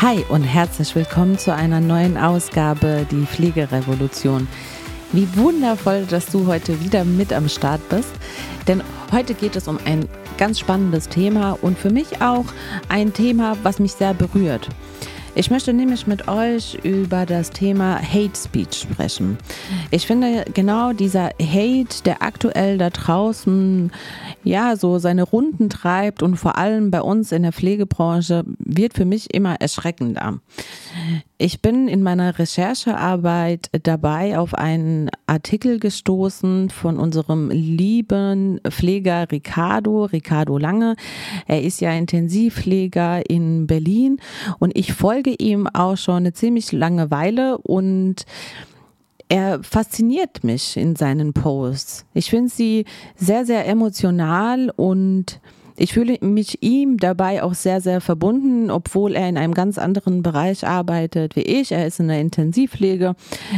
Hi und herzlich willkommen zu einer neuen Ausgabe Die Pflegerevolution. Wie wundervoll, dass du heute wieder mit am Start bist, denn heute geht es um ein ganz spannendes Thema und für mich auch ein Thema, was mich sehr berührt. Ich möchte nämlich mit euch über das Thema Hate Speech sprechen. Ich finde genau dieser Hate, der aktuell da draußen ja so seine Runden treibt und vor allem bei uns in der Pflegebranche wird für mich immer erschreckender. Ich bin in meiner Recherchearbeit dabei auf einen Artikel gestoßen von unserem lieben Pfleger Ricardo, Ricardo Lange. Er ist ja Intensivpfleger in Berlin und ich folge ihm auch schon eine ziemlich lange Weile und er fasziniert mich in seinen Posts. Ich finde sie sehr, sehr emotional und ich fühle mich ihm dabei auch sehr, sehr verbunden, obwohl er in einem ganz anderen Bereich arbeitet wie ich. Er ist in der Intensivpflege,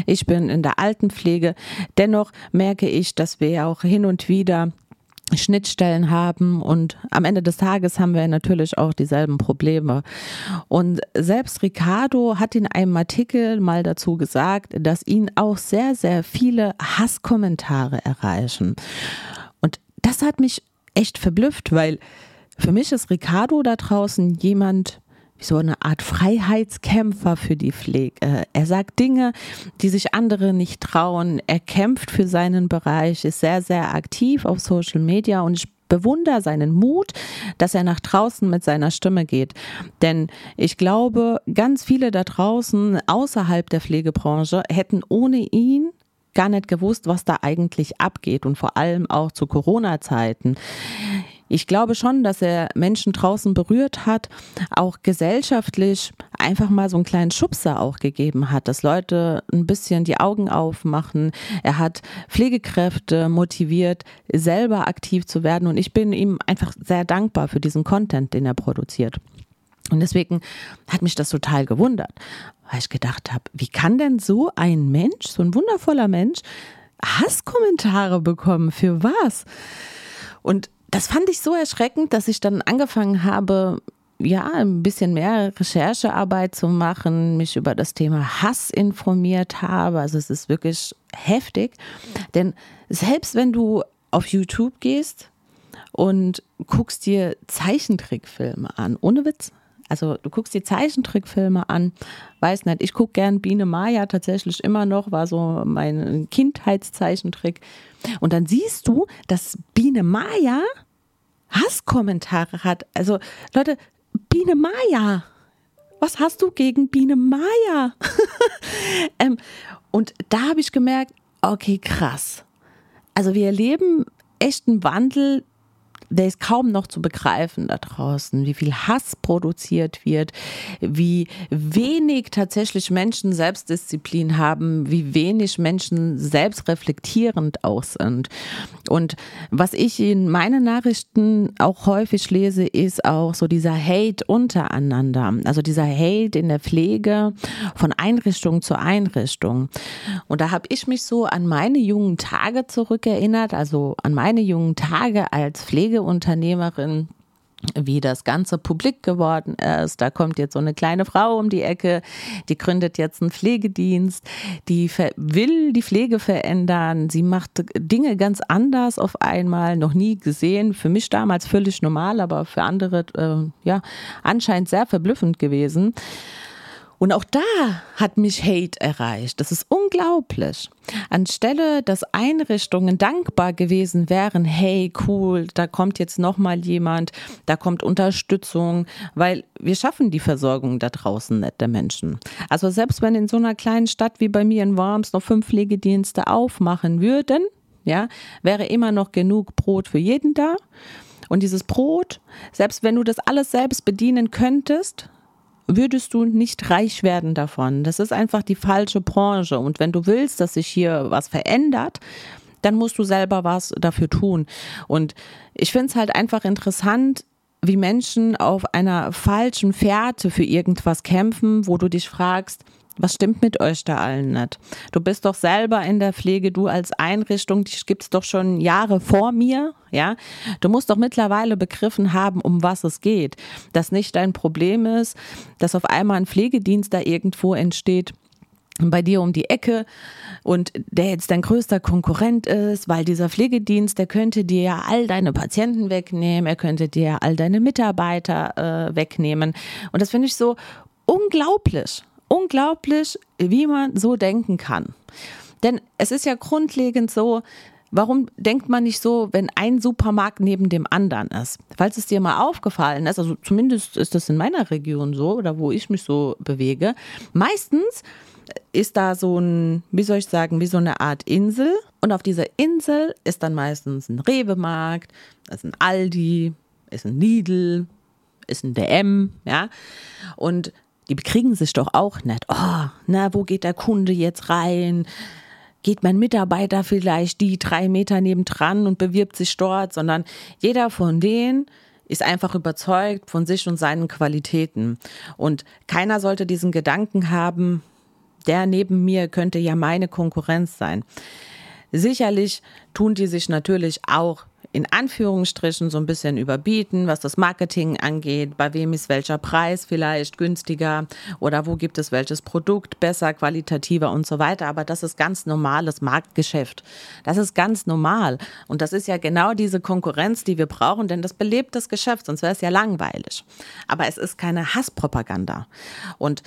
ich bin in der Altenpflege. Dennoch merke ich, dass wir auch hin und wieder Schnittstellen haben und am Ende des Tages haben wir natürlich auch dieselben Probleme. Und selbst Ricardo hat in einem Artikel mal dazu gesagt, dass ihn auch sehr, sehr viele Hasskommentare erreichen. Und das hat mich echt verblüfft, weil für mich ist Ricardo da draußen jemand, wie so eine Art Freiheitskämpfer für die Pflege. Äh, er sagt Dinge, die sich andere nicht trauen. Er kämpft für seinen Bereich, ist sehr, sehr aktiv auf Social Media und ich bewundere seinen Mut, dass er nach draußen mit seiner Stimme geht. Denn ich glaube, ganz viele da draußen außerhalb der Pflegebranche hätten ohne ihn gar nicht gewusst, was da eigentlich abgeht und vor allem auch zu Corona-Zeiten. Ich glaube schon, dass er Menschen draußen berührt hat, auch gesellschaftlich einfach mal so einen kleinen Schubser auch gegeben hat, dass Leute ein bisschen die Augen aufmachen. Er hat Pflegekräfte motiviert, selber aktiv zu werden und ich bin ihm einfach sehr dankbar für diesen Content, den er produziert. Und deswegen hat mich das total gewundert, weil ich gedacht habe, wie kann denn so ein Mensch, so ein wundervoller Mensch, Hasskommentare bekommen? Für was? Und das fand ich so erschreckend, dass ich dann angefangen habe, ja, ein bisschen mehr Recherchearbeit zu machen, mich über das Thema Hass informiert habe. Also es ist wirklich heftig. Denn selbst wenn du auf YouTube gehst und guckst dir Zeichentrickfilme an, ohne Witz, also du guckst dir Zeichentrickfilme an, weiß nicht, ich gucke gern Biene Maya tatsächlich immer noch, war so mein Kindheitszeichentrick. Und dann siehst du, dass Biene Maya Hasskommentare hat. Also Leute, Biene Maya, was hast du gegen Biene Maya? ähm, und da habe ich gemerkt, okay, krass. Also wir erleben echten Wandel der ist kaum noch zu begreifen da draußen, wie viel Hass produziert wird, wie wenig tatsächlich Menschen Selbstdisziplin haben, wie wenig Menschen selbstreflektierend auch sind. Und was ich in meinen Nachrichten auch häufig lese, ist auch so dieser Hate untereinander, also dieser Hate in der Pflege von Einrichtung zu Einrichtung. Und da habe ich mich so an meine jungen Tage zurückerinnert, also an meine jungen Tage als Pflege Pflegeunternehmerin wie das Ganze publik geworden ist. Da kommt jetzt so eine kleine Frau um die Ecke, die gründet jetzt einen Pflegedienst, die will die Pflege verändern. Sie macht Dinge ganz anders auf einmal, noch nie gesehen. Für mich damals völlig normal, aber für andere äh, ja anscheinend sehr verblüffend gewesen. Und auch da hat mich Hate erreicht. Das ist unglaublich. Anstelle, dass Einrichtungen dankbar gewesen wären, hey, cool, da kommt jetzt nochmal jemand, da kommt Unterstützung, weil wir schaffen die Versorgung da draußen nicht der Menschen. Also selbst wenn in so einer kleinen Stadt wie bei mir in Worms noch fünf Pflegedienste aufmachen würden, ja, wäre immer noch genug Brot für jeden da. Und dieses Brot, selbst wenn du das alles selbst bedienen könntest, würdest du nicht reich werden davon. Das ist einfach die falsche Branche. Und wenn du willst, dass sich hier was verändert, dann musst du selber was dafür tun. Und ich finde es halt einfach interessant, wie Menschen auf einer falschen Fährte für irgendwas kämpfen, wo du dich fragst, Was stimmt mit euch da allen nicht? Du bist doch selber in der Pflege, du als Einrichtung, die gibt's doch schon Jahre vor mir, ja? Du musst doch mittlerweile begriffen haben, um was es geht. Dass nicht dein Problem ist, dass auf einmal ein Pflegedienst da irgendwo entsteht, bei dir um die Ecke und der jetzt dein größter Konkurrent ist, weil dieser Pflegedienst, der könnte dir ja all deine Patienten wegnehmen, er könnte dir ja all deine Mitarbeiter äh, wegnehmen. Und das finde ich so unglaublich unglaublich, wie man so denken kann. Denn es ist ja grundlegend so, Warum denkt man nicht so, wenn ein Supermarkt neben dem anderen ist? Falls es dir mal aufgefallen ist, also zumindest ist das in meiner Region so oder wo ich mich so bewege, meistens ist da so ein, wie soll ich sagen, wie so eine Art Insel und auf dieser Insel ist dann meistens ein Rewe-Markt, ist ein Aldi, ist ein Lidl, ist ein DM, ja. Und die bekriegen sich doch auch nicht. Oh, na, wo geht der Kunde jetzt rein? Geht mein Mitarbeiter vielleicht die drei Meter nebendran und bewirbt sich dort, sondern jeder von denen ist einfach überzeugt von sich und seinen Qualitäten. Und keiner sollte diesen Gedanken haben, der neben mir könnte ja meine Konkurrenz sein. Sicherlich tun die sich natürlich auch in Anführungsstrichen so ein bisschen überbieten, was das Marketing angeht. Bei wem ist welcher Preis vielleicht günstiger oder wo gibt es welches Produkt besser, qualitativer und so weiter. Aber das ist ganz normales Marktgeschäft. Das ist ganz normal. Und das ist ja genau diese Konkurrenz, die wir brauchen, denn das belebt das Geschäft, sonst wäre es ja langweilig. Aber es ist keine Hasspropaganda. Und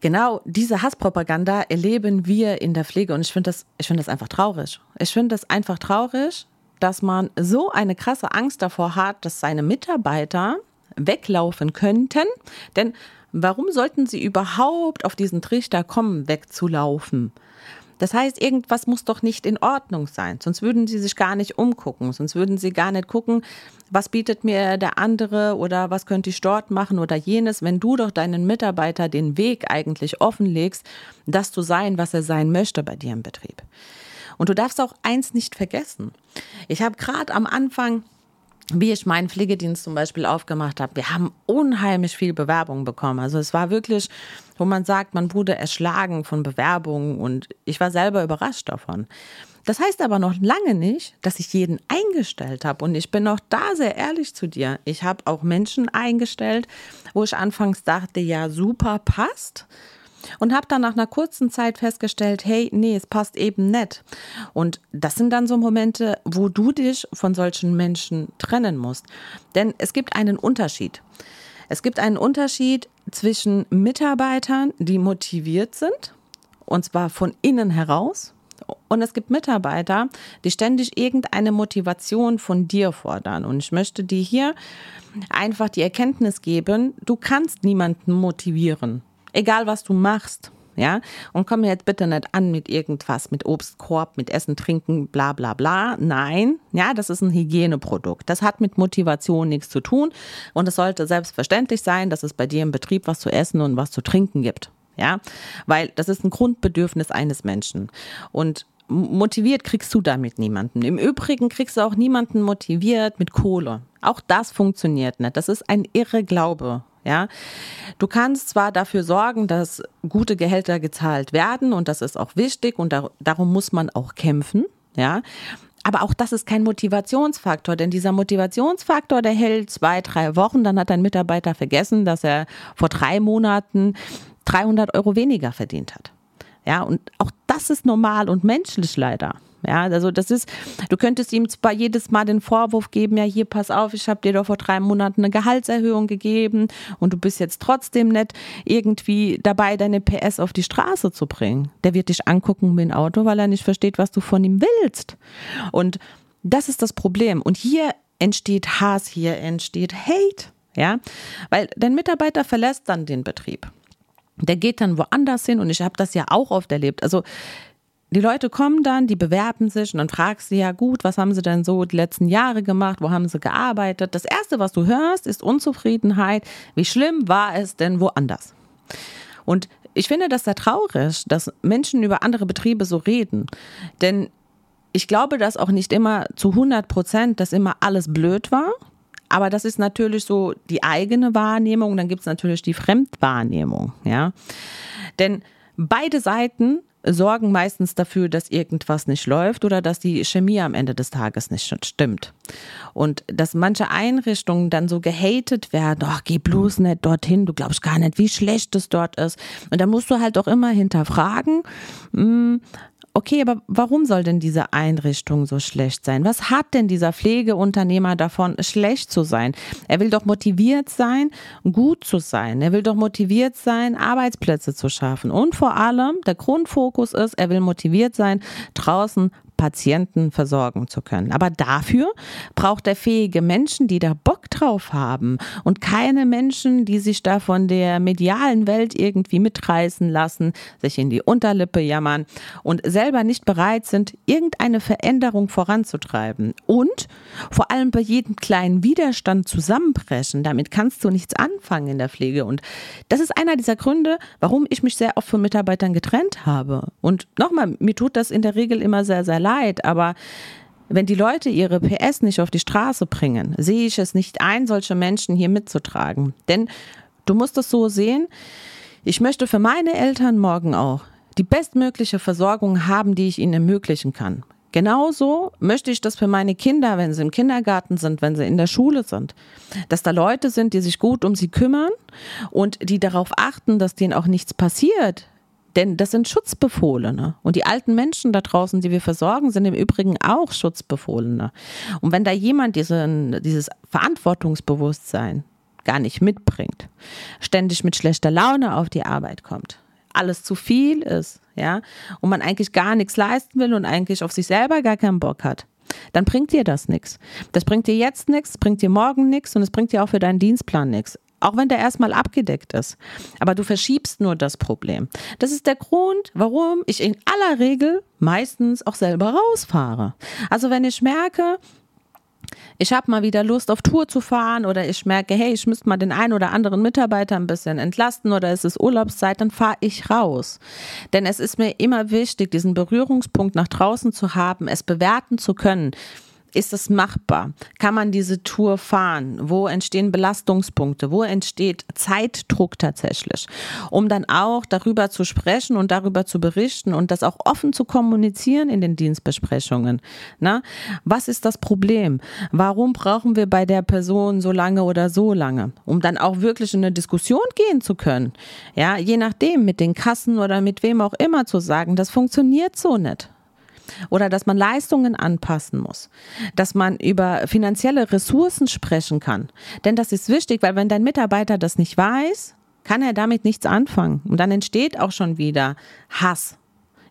genau diese Hasspropaganda erleben wir in der Pflege und ich finde das, ich finde das einfach traurig. Ich finde das einfach traurig, dass man so eine krasse Angst davor hat, dass seine Mitarbeiter weglaufen könnten. Denn warum sollten sie überhaupt auf diesen Trichter kommen, wegzulaufen? Das heißt, irgendwas muss doch nicht in Ordnung sein, sonst würden sie sich gar nicht umgucken, sonst würden sie gar nicht gucken, was bietet mir der andere oder was könnte ich dort machen oder jenes, wenn du doch deinen Mitarbeiter den Weg eigentlich offenlegst, das zu sein, was er sein möchte bei dir im Betrieb. Und du darfst auch eins nicht vergessen. Ich habe gerade am Anfang wie ich meinen Pflegedienst zum Beispiel aufgemacht habe, wir haben unheimlich viel Bewerbung bekommen. Also es war wirklich, wo man sagt, man wurde erschlagen von Bewerbungen und ich war selber überrascht davon. Das heißt aber noch lange nicht, dass ich jeden eingestellt habe. Und ich bin auch da sehr ehrlich zu dir. Ich habe auch Menschen eingestellt, wo ich anfangs dachte, ja, super passt und habe dann nach einer kurzen Zeit festgestellt, hey, nee, es passt eben nicht. Und das sind dann so Momente, wo du dich von solchen Menschen trennen musst. Denn es gibt einen Unterschied. Es gibt einen Unterschied zwischen Mitarbeitern, die motiviert sind, und zwar von innen heraus, und es gibt Mitarbeiter, die ständig irgendeine Motivation von dir fordern. Und ich möchte dir hier einfach die Erkenntnis geben, du kannst niemanden motivieren egal was du machst. Ja, und komm mir jetzt bitte nicht an mit irgendwas, mit Obstkorb, mit Essen, Trinken, bla bla bla. Nein, ja, das ist ein Hygieneprodukt. Das hat mit Motivation nichts zu tun. Und es sollte selbstverständlich sein, dass es bei dir im Betrieb was zu essen und was zu trinken gibt. Ja, weil das ist ein Grundbedürfnis eines Menschen. Und motiviert kriegst du damit niemanden. Im Übrigen kriegst du auch niemanden motiviert mit Kohle. Auch das funktioniert nicht. Das ist ein irre Glaube. Ja, du kannst zwar dafür sorgen, dass gute Gehälter gezahlt werden und das ist auch wichtig und da, darum muss man auch kämpfen. Ja, aber auch das ist kein Motivationsfaktor, denn dieser Motivationsfaktor, der hält zwei, drei Wochen, dann hat ein Mitarbeiter vergessen, dass er vor drei Monaten 300 Euro weniger verdient hat. Ja, und auch das ist normal und menschlich leider. Ja, also das ist, du könntest ihm zwar jedes Mal den Vorwurf geben, ja, hier pass auf, ich habe dir doch vor drei Monaten eine Gehaltserhöhung gegeben und du bist jetzt trotzdem nicht irgendwie dabei, deine PS auf die Straße zu bringen. Der wird dich angucken mit dem Auto, weil er nicht versteht, was du von ihm willst. Und das ist das Problem. Und hier entsteht Hass, hier entsteht Hate. Ja, weil dein Mitarbeiter verlässt dann den Betrieb. Der geht dann woanders hin und ich habe das ja auch oft erlebt. Also die Leute kommen dann, die bewerben sich und dann fragst du ja gut, was haben sie denn so die letzten Jahre gemacht, wo haben sie gearbeitet? Das Erste, was du hörst, ist Unzufriedenheit. Wie schlimm war es denn woanders? Und ich finde das sehr traurig, dass Menschen über andere Betriebe so reden. Denn ich glaube, dass auch nicht immer zu 100 Prozent, dass immer alles blöd war. Aber das ist natürlich so die eigene Wahrnehmung. Dann gibt es natürlich die Fremdwahrnehmung. Ja? Denn beide Seiten sorgen meistens dafür, dass irgendwas nicht läuft oder dass die Chemie am Ende des Tages nicht stimmt. Und dass manche Einrichtungen dann so gehatet werden, ach, geh bloß nicht dorthin, du glaubst gar nicht, wie schlecht es dort ist. Und da musst du halt auch immer hinterfragen, hm, Okay, aber warum soll denn diese Einrichtung so schlecht sein? Was hat denn dieser Pflegeunternehmer davon, schlecht zu sein? Er will doch motiviert sein, gut zu sein. Er will doch motiviert sein, Arbeitsplätze zu schaffen. Und vor allem, der Grundfokus ist, er will motiviert sein, draußen Patienten versorgen zu können. Aber dafür braucht er fähige Menschen, die da Bock drauf haben und keine Menschen, die sich da von der medialen Welt irgendwie mitreißen lassen, sich in die Unterlippe jammern und selber nicht bereit sind, irgendeine Veränderung voranzutreiben. Und vor allem bei jedem kleinen Widerstand zusammenbrechen. Damit kannst du nichts anfangen in der Pflege. Und das ist einer dieser Gründe, warum ich mich sehr oft von Mitarbeitern getrennt habe. Und nochmal, mir tut das in der Regel immer sehr, sehr leid, aber wenn die Leute ihre PS nicht auf die Straße bringen, sehe ich es nicht ein, solche Menschen hier mitzutragen. Denn du musst es so sehen, ich möchte für meine Eltern morgen auch die bestmögliche Versorgung haben, die ich ihnen ermöglichen kann. Genauso möchte ich das für meine Kinder, wenn sie im Kindergarten sind, wenn sie in der Schule sind, dass da Leute sind, die sich gut um sie kümmern und die darauf achten, dass denen auch nichts passiert, denn das sind Schutzbefohlene. Und die alten Menschen da draußen, die wir versorgen, sind im Übrigen auch Schutzbefohlene. Und wenn da jemand diesen, dieses Verantwortungsbewusstsein gar nicht mitbringt, ständig mit schlechter Laune auf die Arbeit kommt, alles zu viel ist, ja, und man eigentlich gar nichts leisten will und eigentlich auf sich selber gar keinen Bock hat, dann bringt dir das nichts. Das bringt dir jetzt nichts, bringt dir morgen nichts und es bringt dir auch für deinen Dienstplan nichts auch wenn der erstmal abgedeckt ist. Aber du verschiebst nur das Problem. Das ist der Grund, warum ich in aller Regel meistens auch selber rausfahre. Also wenn ich merke, ich habe mal wieder Lust auf Tour zu fahren oder ich merke, hey, ich müsste mal den einen oder anderen Mitarbeiter ein bisschen entlasten oder es ist Urlaubszeit, dann fahre ich raus. Denn es ist mir immer wichtig, diesen Berührungspunkt nach draußen zu haben, es bewerten zu können. Ist es machbar? Kann man diese Tour fahren? Wo entstehen Belastungspunkte? Wo entsteht Zeitdruck tatsächlich? Um dann auch darüber zu sprechen und darüber zu berichten und das auch offen zu kommunizieren in den Dienstbesprechungen. Na, was ist das Problem? Warum brauchen wir bei der Person so lange oder so lange? Um dann auch wirklich in eine Diskussion gehen zu können. Ja, je nachdem, mit den Kassen oder mit wem auch immer zu sagen, das funktioniert so nicht oder dass man Leistungen anpassen muss, dass man über finanzielle Ressourcen sprechen kann. Denn das ist wichtig, weil wenn dein Mitarbeiter das nicht weiß, kann er damit nichts anfangen. Und dann entsteht auch schon wieder Hass.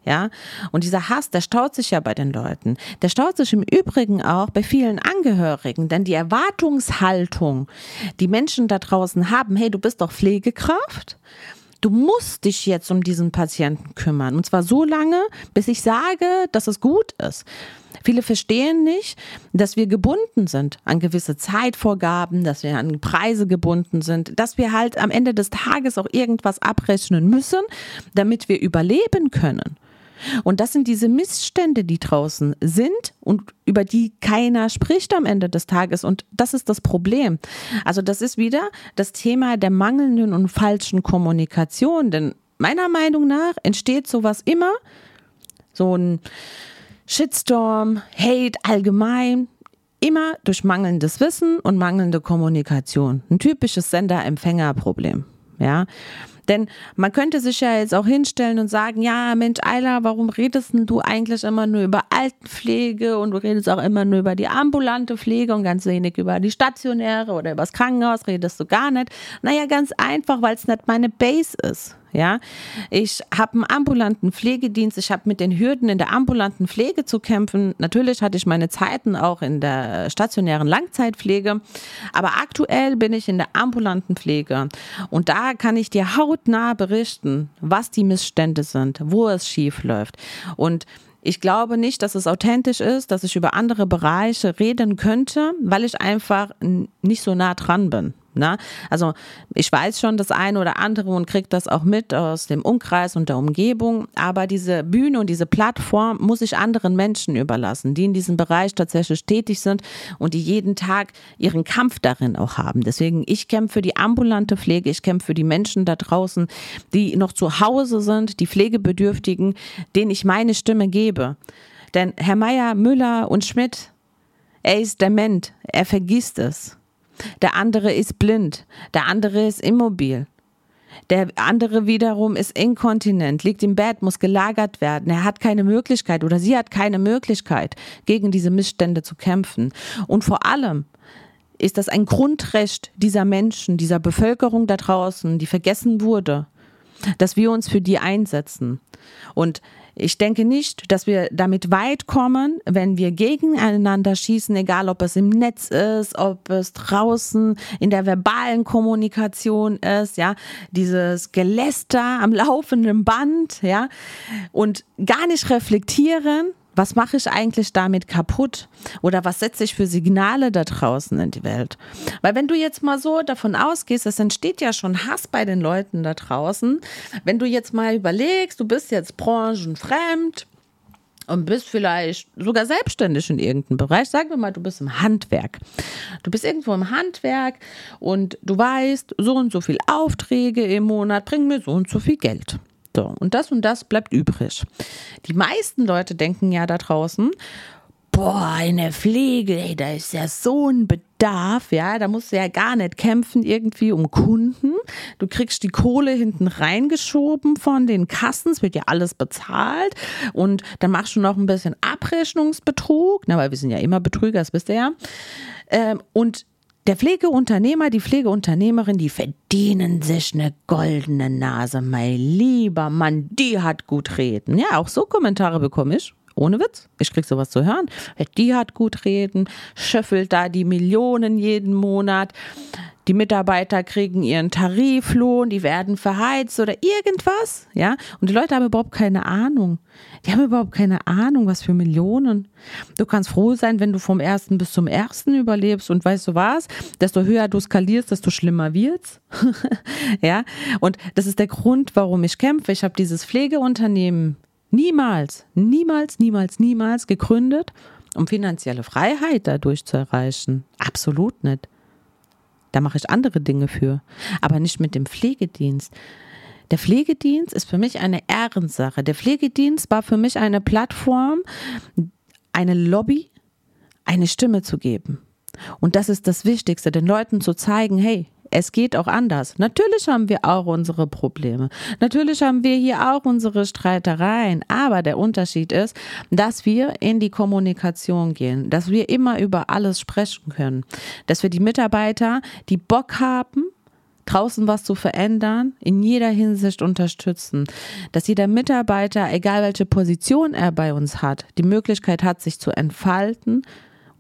Ja, und dieser Hass, der staut sich ja bei den Leuten. Der staut sich im Übrigen auch bei vielen Angehörigen, denn die Erwartungshaltung, die Menschen da draußen haben, hey, du bist doch Pflegekraft, du musst dich jetzt um diesen Patienten kümmern. Und zwar so lange, bis ich sage, dass es gut ist. Viele verstehen nicht, dass wir gebunden sind an gewisse Zeitvorgaben, dass wir an Preise gebunden sind, dass wir halt am Ende des Tages auch irgendwas abrechnen müssen, damit wir überleben können. Und das sind diese Missstände, die draußen sind und über die keiner spricht am Ende des Tages. Und das ist das Problem. Also das ist wieder das Thema der mangelnden und falschen Kommunikation. Denn meiner Meinung nach entsteht sowas immer, so ein Shitstorm, Hate allgemein, immer durch mangelndes Wissen und mangelnde Kommunikation. Ein typisches Sender-Empfänger-Problem. Ja. Denn man könnte sich ja jetzt auch hinstellen und sagen, ja, Mensch, Ayla, warum redest du eigentlich immer nur über Altenpflege und du redest auch immer nur über die ambulante Pflege und ganz wenig über die stationäre oder über das Krankenhaus redest du gar nicht. Naja, ganz einfach, weil es nicht meine Base ist. Ja, ich habe einen ambulanten Pflegedienst. Ich habe mit den Hürden in der ambulanten Pflege zu kämpfen. Natürlich hatte ich meine Zeiten auch in der stationären Langzeitpflege. Aber aktuell bin ich in der ambulanten Pflege. Und da kann ich dir hautnah berichten, was die Missstände sind, wo es schief läuft. Und ich glaube nicht, dass es authentisch ist, dass ich über andere Bereiche reden könnte, weil ich einfach nicht so nah dran bin. Na? Also ich weiß schon das eine oder andere und kriege das auch mit aus dem Umkreis und der Umgebung, aber diese Bühne und diese Plattform muss ich anderen Menschen überlassen, die in diesem Bereich tatsächlich tätig sind und die jeden Tag ihren Kampf darin auch haben. Deswegen, ich kämpfe für die ambulante Pflege, ich kämpfe für die Menschen da draußen, die noch zu Hause sind, die Pflegebedürftigen, denen ich meine Stimme gebe. Denn Herr Meier, Müller und Schmidt, er ist dement, er vergisst es. Der andere ist blind. Der andere ist immobil. Der andere wiederum ist inkontinent, liegt im Bett, muss gelagert werden. Er hat keine Möglichkeit oder sie hat keine Möglichkeit, gegen diese Missstände zu kämpfen. Und vor allem ist das ein Grundrecht dieser Menschen, dieser Bevölkerung da draußen, die vergessen wurde, dass wir uns für die einsetzen. Und ich denke nicht, dass wir damit weit kommen, wenn wir gegeneinander schießen, egal ob es im Netz ist, ob es draußen in der verbalen Kommunikation ist, ja, dieses Geläster am laufenden Band, ja, und gar nicht reflektieren, was mache ich eigentlich damit kaputt? Oder was setze ich für Signale da draußen in die Welt? Weil wenn du jetzt mal so davon ausgehst, es entsteht ja schon Hass bei den Leuten da draußen. Wenn du jetzt mal überlegst, du bist jetzt branchenfremd, und bist vielleicht sogar selbstständig in irgendeinem Bereich. Sagen wir mal, du bist im Handwerk. Du bist irgendwo im Handwerk und du weißt, so und so viel Aufträge im Monat bringen mir so und so viel Geld. So, und das und das bleibt übrig. Die meisten Leute denken ja da draußen, boah, eine Pflege, ey, da ist ja so ein Bedarf, ja, da musst du ja gar nicht kämpfen irgendwie um Kunden. Du kriegst die Kohle hinten reingeschoben von den Kassen, es wird ja alles bezahlt und dann machst du noch ein bisschen Abrechnungsbetrug, na, weil wir sind ja immer Betrüger, das wisst ihr ja. Ähm, und der Pflegeunternehmer, die Pflegeunternehmerin, die verdienen sich eine goldene Nase, mein lieber Mann, die hat gut reden. Ja, auch so Kommentare bekomme ich. Ohne Witz. Ich krieg sowas zu hören. Die hat gut reden, schöffelt da die Millionen jeden Monat. Die Mitarbeiter kriegen ihren Tariflohn, die werden verheizt oder irgendwas, ja. Und die Leute haben überhaupt keine Ahnung. Die haben überhaupt keine Ahnung, was für Millionen. Du kannst froh sein, wenn du vom ersten bis zum ersten überlebst und weißt du was? Desto höher du skalierst, desto schlimmer wird's. ja. Und das ist der Grund, warum ich kämpfe. Ich habe dieses Pflegeunternehmen niemals, niemals, niemals, niemals gegründet, um finanzielle Freiheit dadurch zu erreichen. Absolut nicht. Da mache ich andere Dinge für. Aber nicht mit dem Pflegedienst. Der Pflegedienst ist für mich eine Ehrensache. Der Pflegedienst war für mich eine Plattform, eine Lobby, eine Stimme zu geben. Und das ist das Wichtigste, den Leuten zu zeigen, hey, es geht auch anders. Natürlich haben wir auch unsere Probleme. Natürlich haben wir hier auch unsere Streitereien. Aber der Unterschied ist, dass wir in die Kommunikation gehen, dass wir immer über alles sprechen können, dass wir die Mitarbeiter, die Bock haben, draußen was zu verändern, in jeder Hinsicht unterstützen. Dass jeder Mitarbeiter, egal welche Position er bei uns hat, die Möglichkeit hat, sich zu entfalten,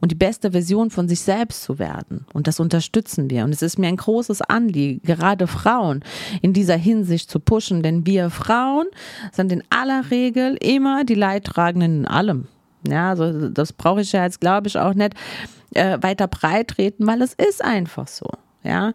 und die beste Version von sich selbst zu werden. Und das unterstützen wir. Und es ist mir ein großes Anliegen, gerade Frauen in dieser Hinsicht zu pushen, denn wir Frauen sind in aller Regel immer die Leidtragenden in allem. Ja, also das brauche ich ja jetzt, glaube ich, auch nicht äh, weiter breit treten, weil es ist einfach so. Ja,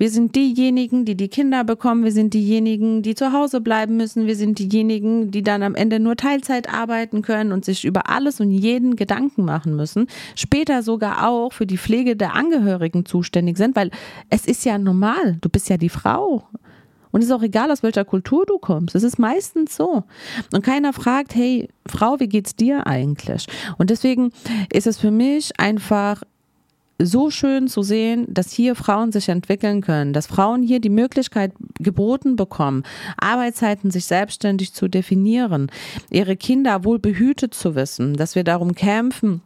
wir sind diejenigen, die die Kinder bekommen. Wir sind diejenigen, die zu Hause bleiben müssen. Wir sind diejenigen, die dann am Ende nur Teilzeit arbeiten können und sich über alles und jeden Gedanken machen müssen. Später sogar auch für die Pflege der Angehörigen zuständig sind, weil es ist ja normal. Du bist ja die Frau. Und es ist auch egal, aus welcher Kultur du kommst. Es ist meistens so. Und keiner fragt, hey, Frau, wie geht's dir eigentlich? Und deswegen ist es für mich einfach so schön zu sehen, dass hier Frauen sich entwickeln können, dass Frauen hier die Möglichkeit geboten bekommen, Arbeitszeiten sich selbstständig zu definieren, ihre Kinder wohl behütet zu wissen, dass wir darum kämpfen,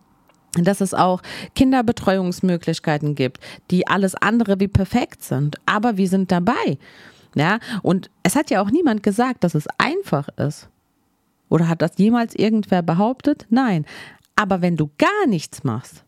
dass es auch Kinderbetreuungsmöglichkeiten gibt, die alles andere wie perfekt sind. Aber wir sind dabei. Ja, und es hat ja auch niemand gesagt, dass es einfach ist. Oder hat das jemals irgendwer behauptet? Nein. Aber wenn du gar nichts machst,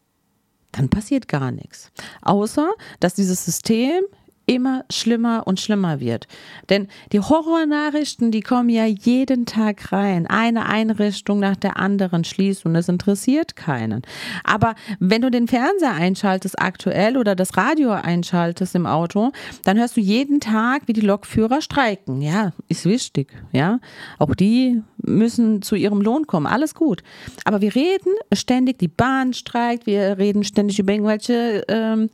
dann passiert gar nichts. Außer, dass dieses System immer schlimmer und schlimmer wird. Denn die Horrornachrichten, die kommen ja jeden Tag rein. Eine Einrichtung nach der anderen schließt und es interessiert keinen. Aber wenn du den Fernseher einschaltest aktuell oder das Radio einschaltest im Auto, dann hörst du jeden Tag, wie die Lokführer streiken. Ja, ist wichtig. Ja, auch die müssen zu ihrem Lohn kommen. Alles gut. Aber wir reden ständig, die Bahn streikt, wir reden ständig über irgendwelche ähm,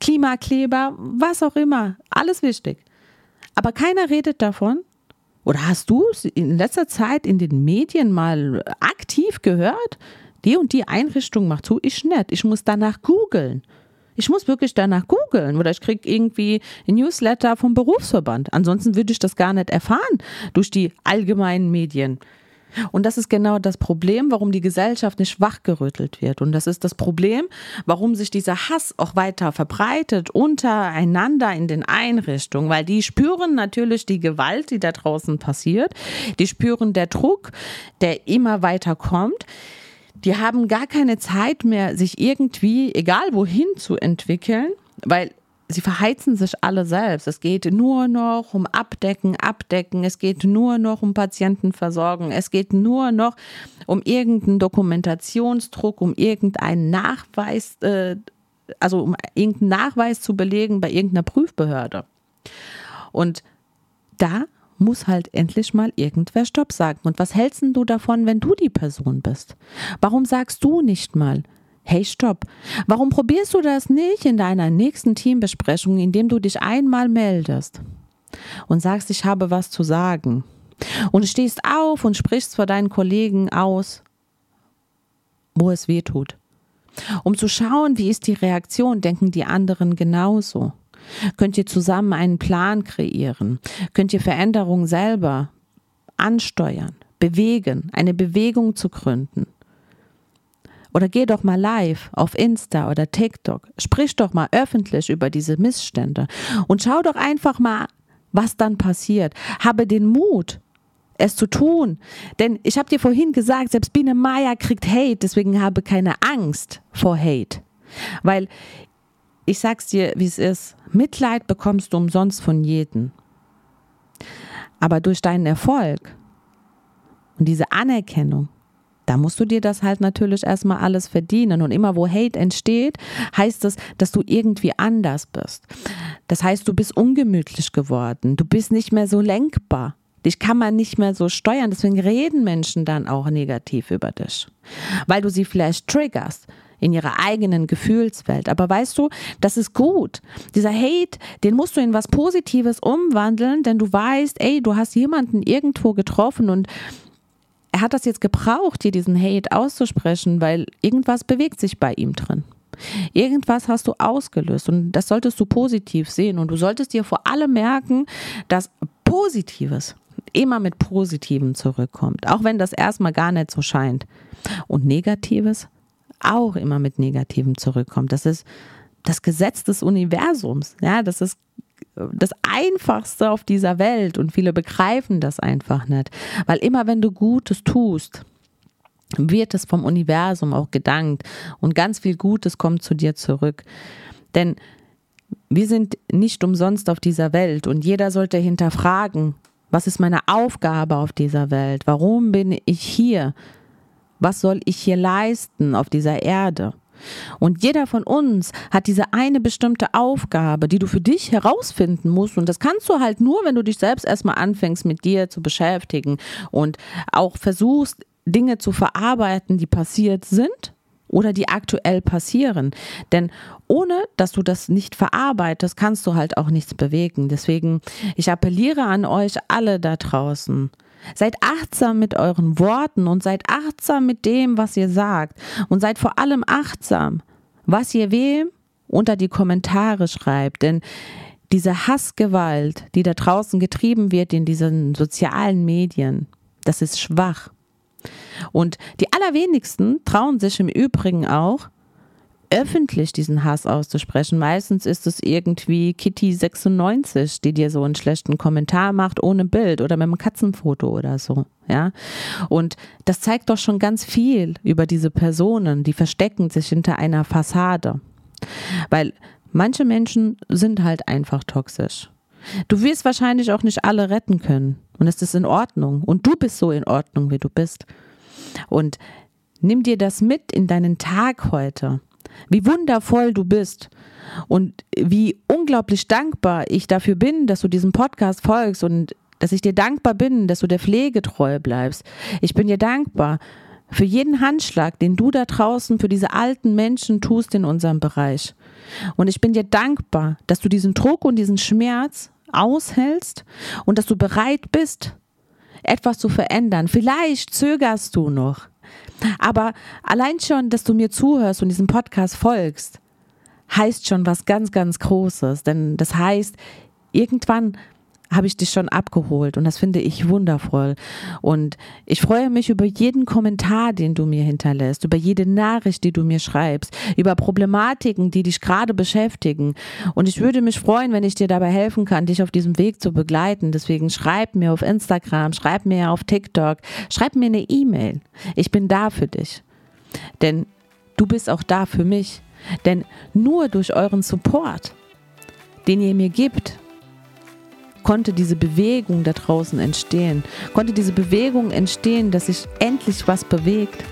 Klimakleber, was auch immer. Alles wichtig. Aber keiner redet davon. Oder hast du es in letzter Zeit in den Medien mal aktiv gehört? Die und die Einrichtung macht zu, ich nicht. Ich muss danach googeln. Ich muss wirklich danach googeln oder ich kriege irgendwie ein Newsletter vom Berufsverband. Ansonsten würde ich das gar nicht erfahren durch die allgemeinen Medien. Und das ist genau das Problem, warum die Gesellschaft nicht wachgerüttelt wird. Und das ist das Problem, warum sich dieser Hass auch weiter verbreitet untereinander in den Einrichtungen, weil die spüren natürlich die Gewalt, die da draußen passiert. Die spüren der Druck, der immer weiter kommt die haben gar keine Zeit mehr, sich irgendwie, egal wohin zu entwickeln, weil sie verheizen sich alle selbst. Es geht nur noch um Abdecken, Abdecken. Es geht nur noch um Patientenversorgung. Es geht nur noch um irgendeinen Dokumentationsdruck, um irgendeinen Nachweis, äh, also um irgendeinen Nachweis zu belegen bei irgendeiner Prüfbehörde. Und da muss halt endlich mal irgendwer Stopp sagen. Und was hältst du davon, wenn du die Person bist? Warum sagst du nicht mal, hey, stopp? Warum probierst du das nicht in deiner nächsten Teambesprechung, indem du dich einmal meldest und sagst, ich habe was zu sagen? Und stehst auf und sprichst vor deinen Kollegen aus, wo es weh tut. Um zu schauen, wie ist die Reaktion, denken die anderen genauso. Könnt ihr zusammen einen Plan kreieren? Könnt ihr Veränderungen selber ansteuern, bewegen, eine Bewegung zu gründen? Oder geh doch mal live auf Insta oder TikTok. Sprich doch mal öffentlich über diese Missstände und schau doch einfach mal, was dann passiert. Habe den Mut, es zu tun. Denn ich habe dir vorhin gesagt, selbst Biene Maya kriegt Hate, deswegen habe keine Angst vor Hate. Weil ich sag's dir, wie es ist. Mitleid bekommst du umsonst von jedem. Aber durch deinen Erfolg und diese Anerkennung, da musst du dir das halt natürlich erstmal alles verdienen. Und immer wo Hate entsteht, heißt es, dass du irgendwie anders bist. Das heißt, du bist ungemütlich geworden. Du bist nicht mehr so lenkbar. Dich kann man nicht mehr so steuern. Deswegen reden Menschen dann auch negativ über dich. Weil du sie vielleicht triggerst in ihrer eigenen Gefühlswelt. Aber weißt du, das ist gut. Dieser Hate, den musst du in was Positives umwandeln, denn du weißt, ey, du hast jemanden irgendwo getroffen und er hat das jetzt gebraucht, dir diesen Hate auszusprechen, weil irgendwas bewegt sich bei ihm drin. Irgendwas hast du ausgelöst und das solltest du positiv sehen und du solltest dir vor allem merken, dass Positives immer mit Positivem zurückkommt, auch wenn das erstmal gar nicht so scheint. Und Negatives auch immer mit Negativem zurückkommt. Das ist das Gesetz des Universums. Ja, das ist das Einfachste auf dieser Welt und viele begreifen das einfach nicht. Weil immer wenn du Gutes tust, wird es vom Universum auch gedankt und ganz viel Gutes kommt zu dir zurück. Denn wir sind nicht umsonst auf dieser Welt und jeder sollte hinterfragen, was ist meine Aufgabe auf dieser Welt? Warum bin ich hier? Was soll ich hier leisten auf dieser Erde? Und jeder von uns hat diese eine bestimmte Aufgabe, die du für dich herausfinden musst. Und das kannst du halt nur, wenn du dich selbst erstmal anfängst, mit dir zu beschäftigen und auch versuchst, Dinge zu verarbeiten, die passiert sind oder die aktuell passieren. Denn ohne dass du das nicht verarbeitest, kannst du halt auch nichts bewegen. Deswegen, ich appelliere an euch alle da draußen. Seid achtsam mit euren Worten und seid achtsam mit dem, was ihr sagt. Und seid vor allem achtsam, was ihr wem unter die Kommentare schreibt. Denn diese Hassgewalt, die da draußen getrieben wird in diesen sozialen Medien, das ist schwach. Und die allerwenigsten trauen sich im Übrigen auch, öffentlich diesen Hass auszusprechen. Meistens ist es irgendwie Kitty96, die dir so einen schlechten Kommentar macht ohne Bild oder mit einem Katzenfoto oder so. Ja. Und das zeigt doch schon ganz viel über diese Personen, die verstecken sich hinter einer Fassade. Weil manche Menschen sind halt einfach toxisch. Du wirst wahrscheinlich auch nicht alle retten können. Und es ist in Ordnung. Und du bist so in Ordnung, wie du bist. Und nimm dir das mit in deinen Tag heute. Wie wundervoll du bist. Und wie unglaublich dankbar ich dafür bin, dass du diesem Podcast folgst und dass ich dir dankbar bin, dass du der Pflege treu bleibst. Ich bin dir dankbar für jeden Handschlag, den du da draußen für diese alten Menschen tust in unserem Bereich. Und ich bin dir dankbar, dass du diesen Druck und diesen Schmerz aushältst und dass du bereit bist, etwas zu verändern. Vielleicht zögerst du noch, aber allein schon, dass du mir zuhörst und diesem Podcast folgst, heißt schon was ganz, ganz Großes. Denn das heißt, irgendwann habe ich dich schon abgeholt und das finde ich wundervoll. Und ich freue mich über jeden Kommentar, den du mir hinterlässt, über jede Nachricht, die du mir schreibst, über Problematiken, die dich gerade beschäftigen. Und ich würde mich freuen, wenn ich dir dabei helfen kann, dich auf diesem Weg zu begleiten. Deswegen schreib mir auf Instagram, schreib mir auf TikTok, schreib mir eine E-Mail. Ich bin da für dich. Denn du bist auch da für mich. Denn nur durch euren Support, den ihr mir gibt, konnte diese Bewegung da draußen entstehen, konnte diese Bewegung entstehen, dass sich endlich was bewegt.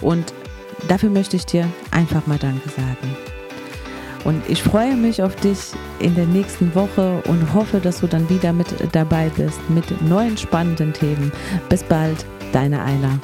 Und dafür möchte ich dir einfach mal Danke sagen. Und ich freue mich auf dich in der nächsten Woche und hoffe, dass du dann wieder mit dabei bist mit neuen spannenden Themen. Bis bald, deine Ayla.